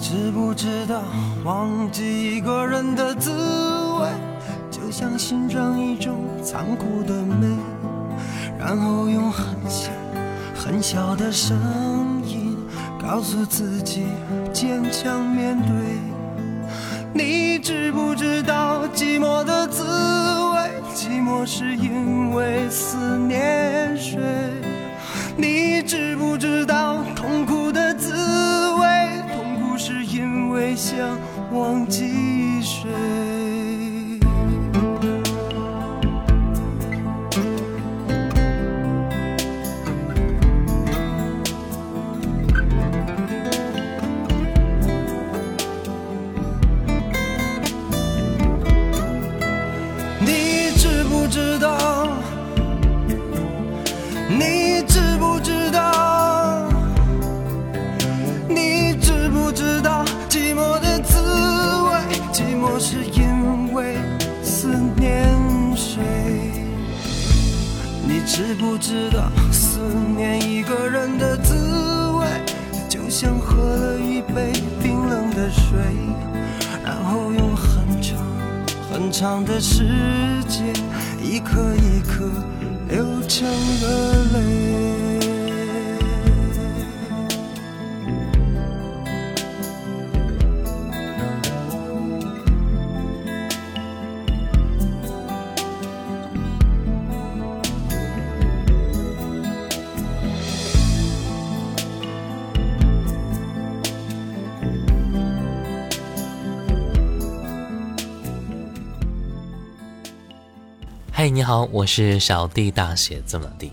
知不知道忘记一个人的滋味，就像欣赏一种残酷的美，然后用很小很小的声音告诉自己坚强面对。你知不知道寂寞的滋味？寂寞是因为思念谁？你知不知道痛苦的滋忘记谁？嗨，你好，我是小弟，大写字母 D。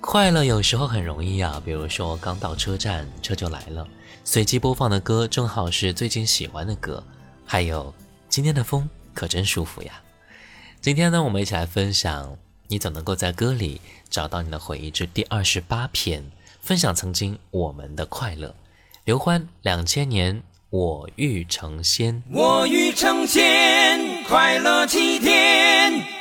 快乐有时候很容易啊，比如说刚到车站，车就来了，随机播放的歌正好是最近喜欢的歌，还有今天的风可真舒服呀。今天呢，我们一起来分享你怎能够在歌里找到你的回忆之第二十八篇，分享曾经我们的快乐。刘欢，两千年，我欲成仙。我欲成仙，快乐七天。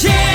成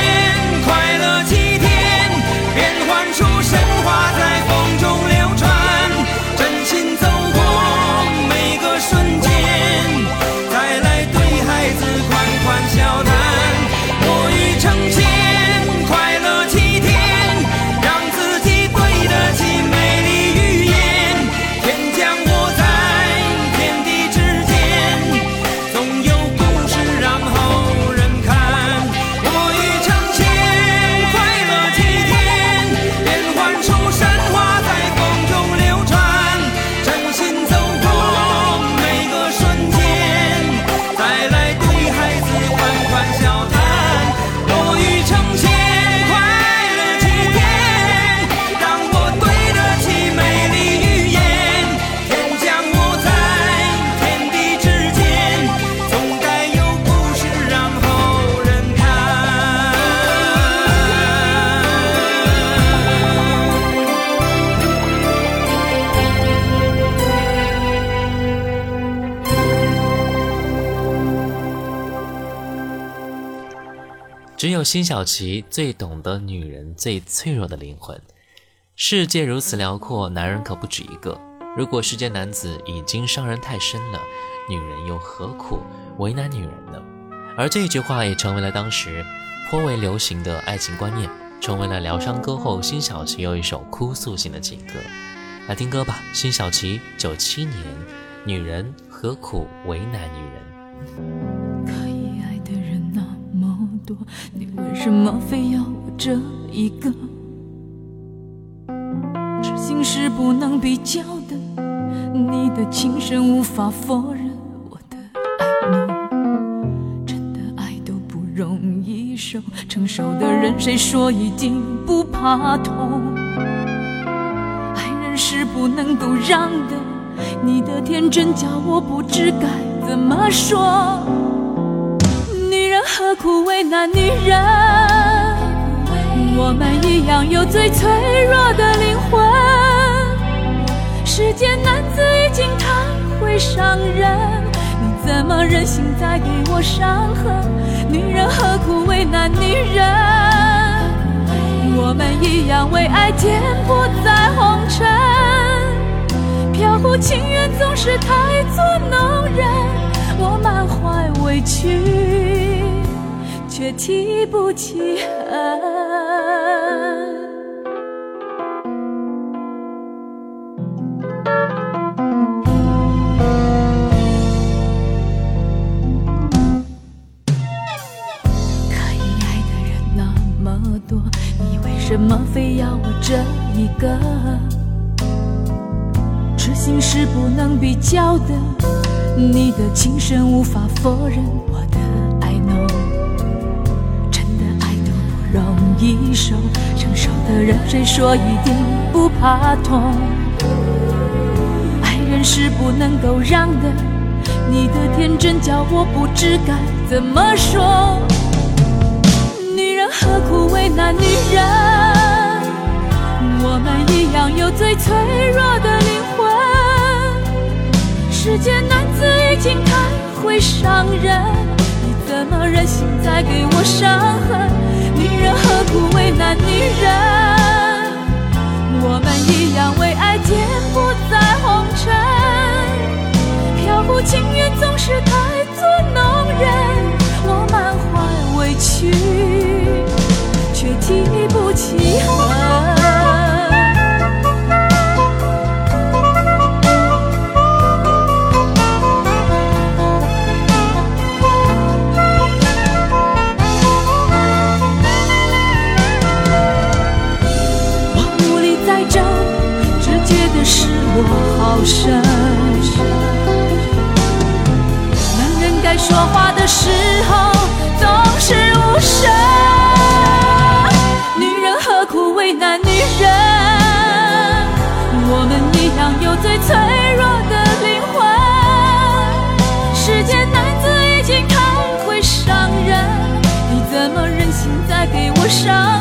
有辛晓琪最懂得女人最脆弱的灵魂。世界如此辽阔，男人可不止一个。如果世间男子已经伤人太深了，女人又何苦为难女人呢？而这句话也成为了当时颇为流行的爱情观念，成为了疗伤歌后辛晓琪又一首哭诉性的情歌。来听歌吧，辛晓琪九七年，女人何苦为难女人？多，你为什么非要我这一个？痴心是不能比较的，你的情深无法否认我的爱浓。真的爱都不容易受，成熟的人谁说一定不怕痛？爱人是不能够让的，你的天真叫我不知该怎么说。何苦为难女人？我们一样有最脆弱的灵魂。世间男子已经太会伤人，你怎么忍心再给我伤痕？女人何苦为难女人？我们一样为爱颠簸在红尘。飘忽情缘总是太作弄人，我满怀委屈，却提不起恨。可以爱的人那么多，你为什么非要我这一个？痴心是不能比较的，你的情深无法否认我的一首成熟，的人谁说一定不怕痛？爱人是不能够让的，你的天真叫我不知该怎么说。女人何苦为难女人？我们一样有最脆弱的灵魂。世间男子已经太会伤人，你怎么忍心再给我伤痕？女人何苦为难女人？再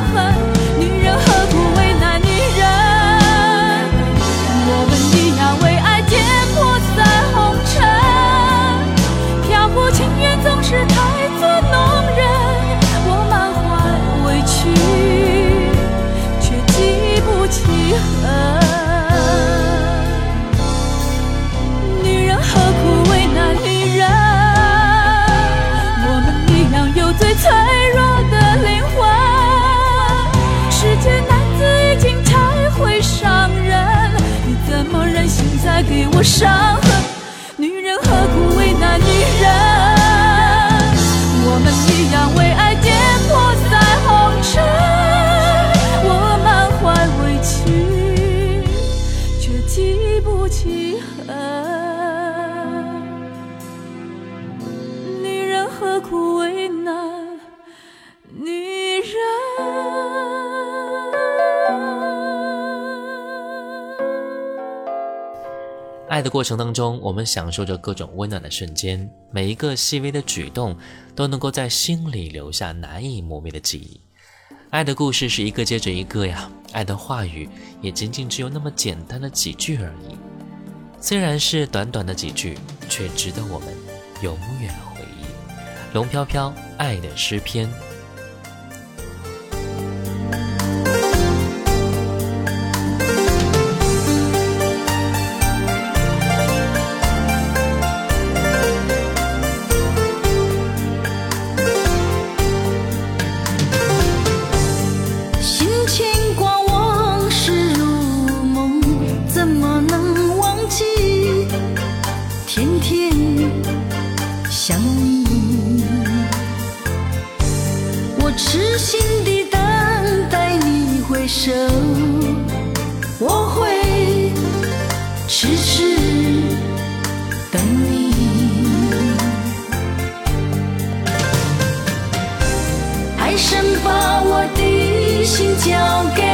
伤痕。女人何苦为难女人？我们一样为爱颠簸在红尘。我满怀委屈，却记不起恨。女人何苦为爱的过程当中，我们享受着各种温暖的瞬间，每一个细微的举动都能够在心里留下难以磨灭的记忆。爱的故事是一个接着一个呀，爱的话语也仅仅只有那么简单的几句而已。虽然是短短的几句，却值得我们永远回忆。龙飘飘，爱的诗篇。天天想你，我痴心的等待你回首，我会痴痴等你。爱神把我的心交给。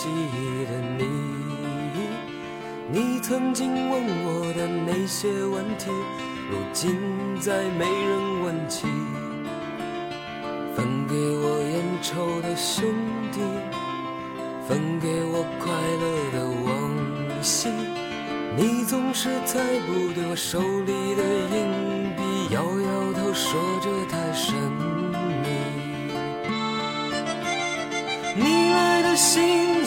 无息的你，你曾经问我的那些问题，如今再没人问起。分给我烟抽的兄弟，分给我快乐的往昔，你总是猜不对我手里的硬币，摇摇头说这太神秘。你来的心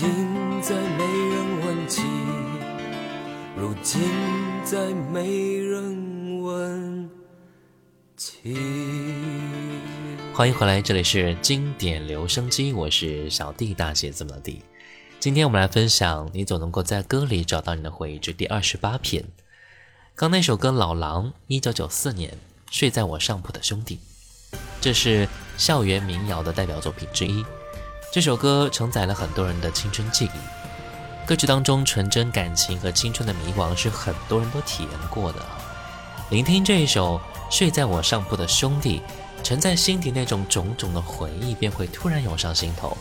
今再没人问起，如今再没人问起。欢迎回来，这里是经典留声机，我是小弟大写字母的弟。今天我们来分享你总能够在歌里找到你的回忆之第二十八篇。刚那首歌《老狼》，一九九四年，睡在我上铺的兄弟，这是校园民谣的代表作品之一。这首歌承载了很多人的青春记忆，歌曲当中纯真感情和青春的迷惘是很多人都体验过的。聆听这一首《睡在我上铺的兄弟》。沉在心底那种种种的回忆便会突然涌上心头，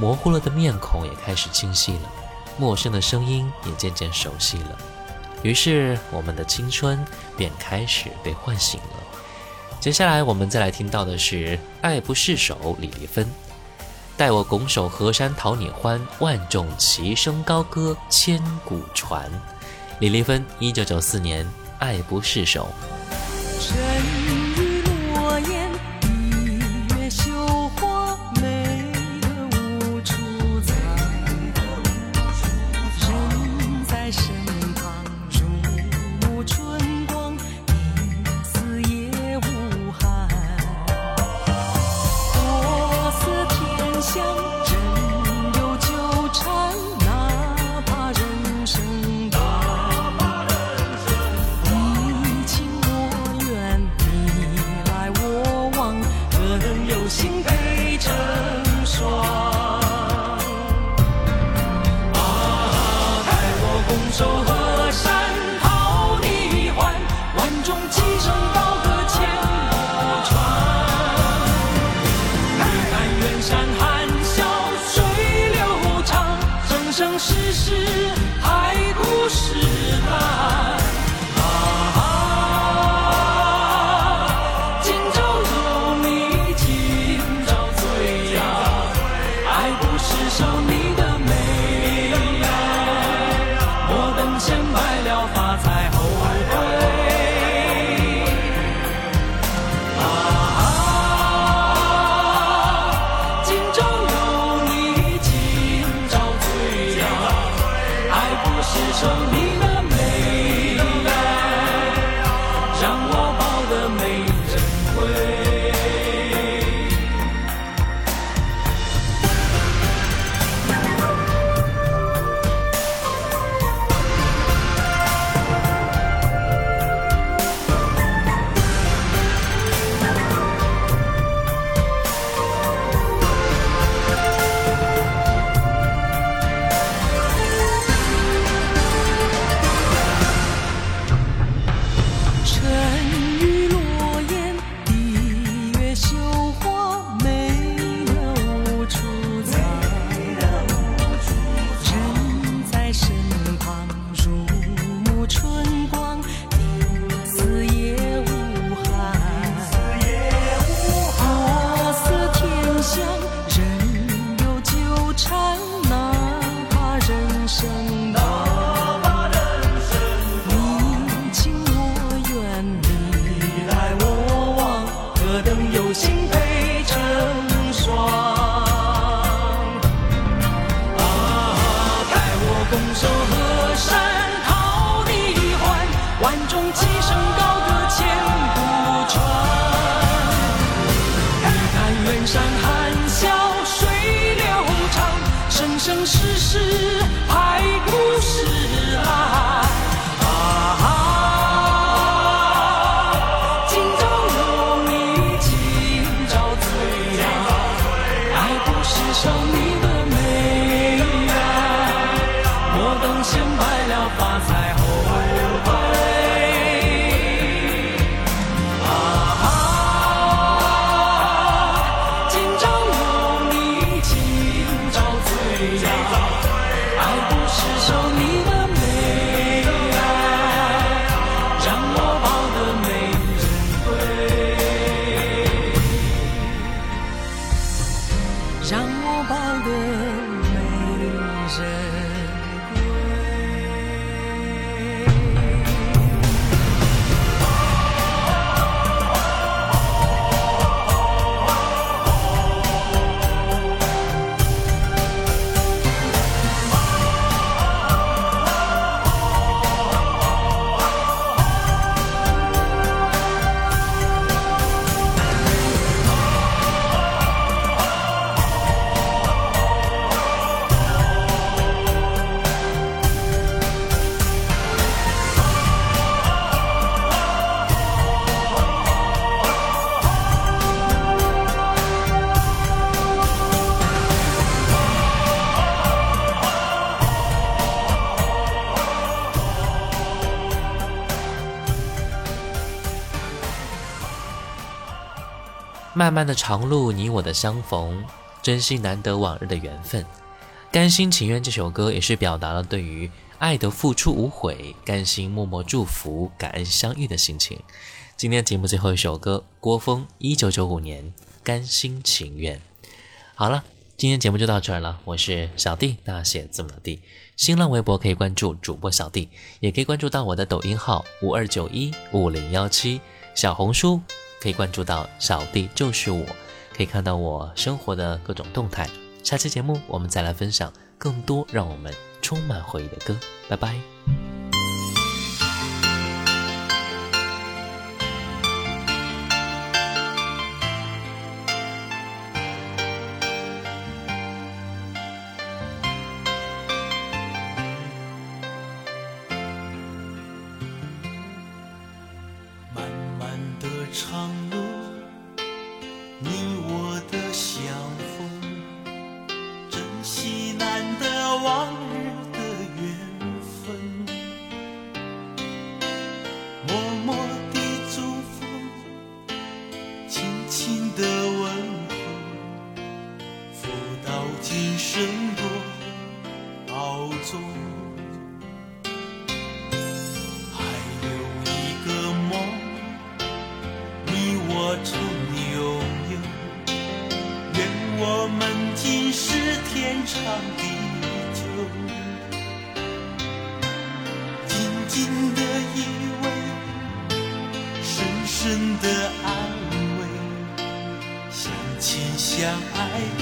模糊了的面孔也开始清晰了，陌生的声音也渐渐熟悉了，于是我们的青春便开始被唤醒了。接下来我们再来听到的是《爱不释手》，李丽芬。待我拱手河山讨你欢，万众齐声高歌千古传。李丽芬，一九九四年，《爱不释手》。漫漫的长路，你我的相逢，珍惜难得往日的缘分。甘心情愿这首歌也是表达了对于爱的付出无悔，甘心默默祝福，感恩相遇的心情。今天节目最后一首歌，郭峰，一九九五年《甘心情愿》。好了，今天节目就到这儿了。我是小弟，大写字母的弟。新浪微博可以关注主播小弟，也可以关注到我的抖音号五二九一五零幺七，小红书。可以关注到小弟就是我，可以看到我生活的各种动态。下期节目我们再来分享更多让我们充满回忆的歌。拜拜。紧的依偎，深深的安慰，相亲相爱不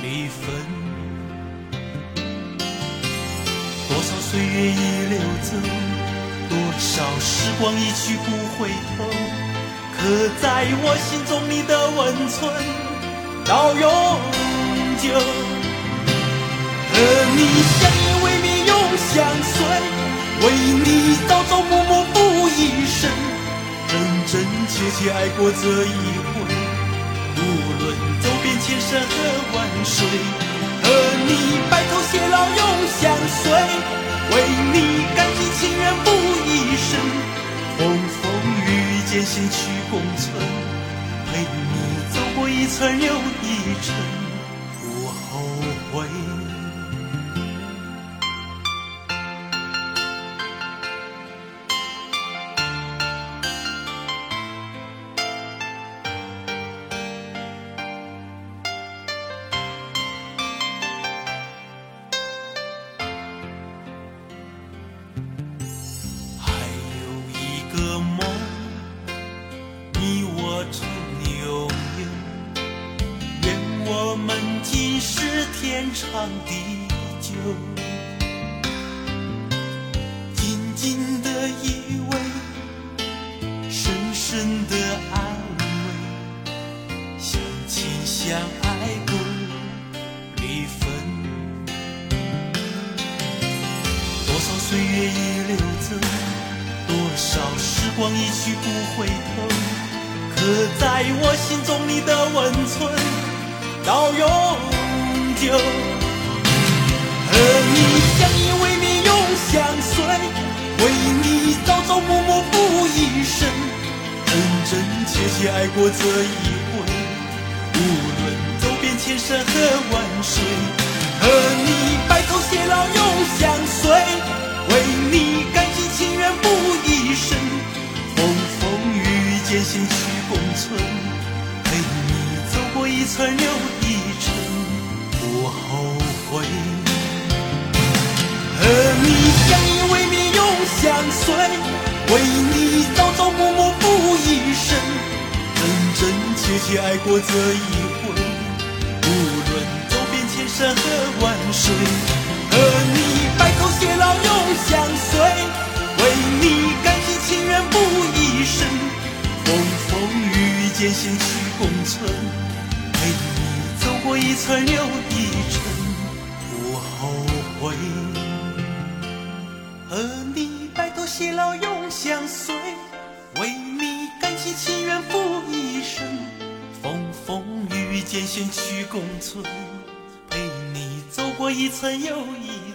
离分。多少岁月已流走，多少时光一去不回头，刻在我心中你的温存到永久。和你相依为命永相随，为你朝朝暮暮付一生，真真切切爱过这一回。无论走遍千山和万水，和你白头偕老永相随，为你甘心情愿付一生，风风雨雨艰辛去共存，陪你走过一程又一程，你我心中你的温存到永久和你相依为命永相随为你朝朝暮暮付一生真真切切爱过这一回无论走遍千山和万水和你白头偕老永相随为你甘心情愿付一生。风风雨雨艰险共存。陪你走过一程又一程不后悔。和你相依为命永相随为你朝朝暮暮付一生。真真切切爱过这一回无论走遍千山和万水和你白头偕老永相随。艰辛去共存。陪你走过一程又一程，不后悔。和你白头偕老永。相随，为你甘心情愿付一生，风风雨雨艰险去共存，陪你走过一程又一。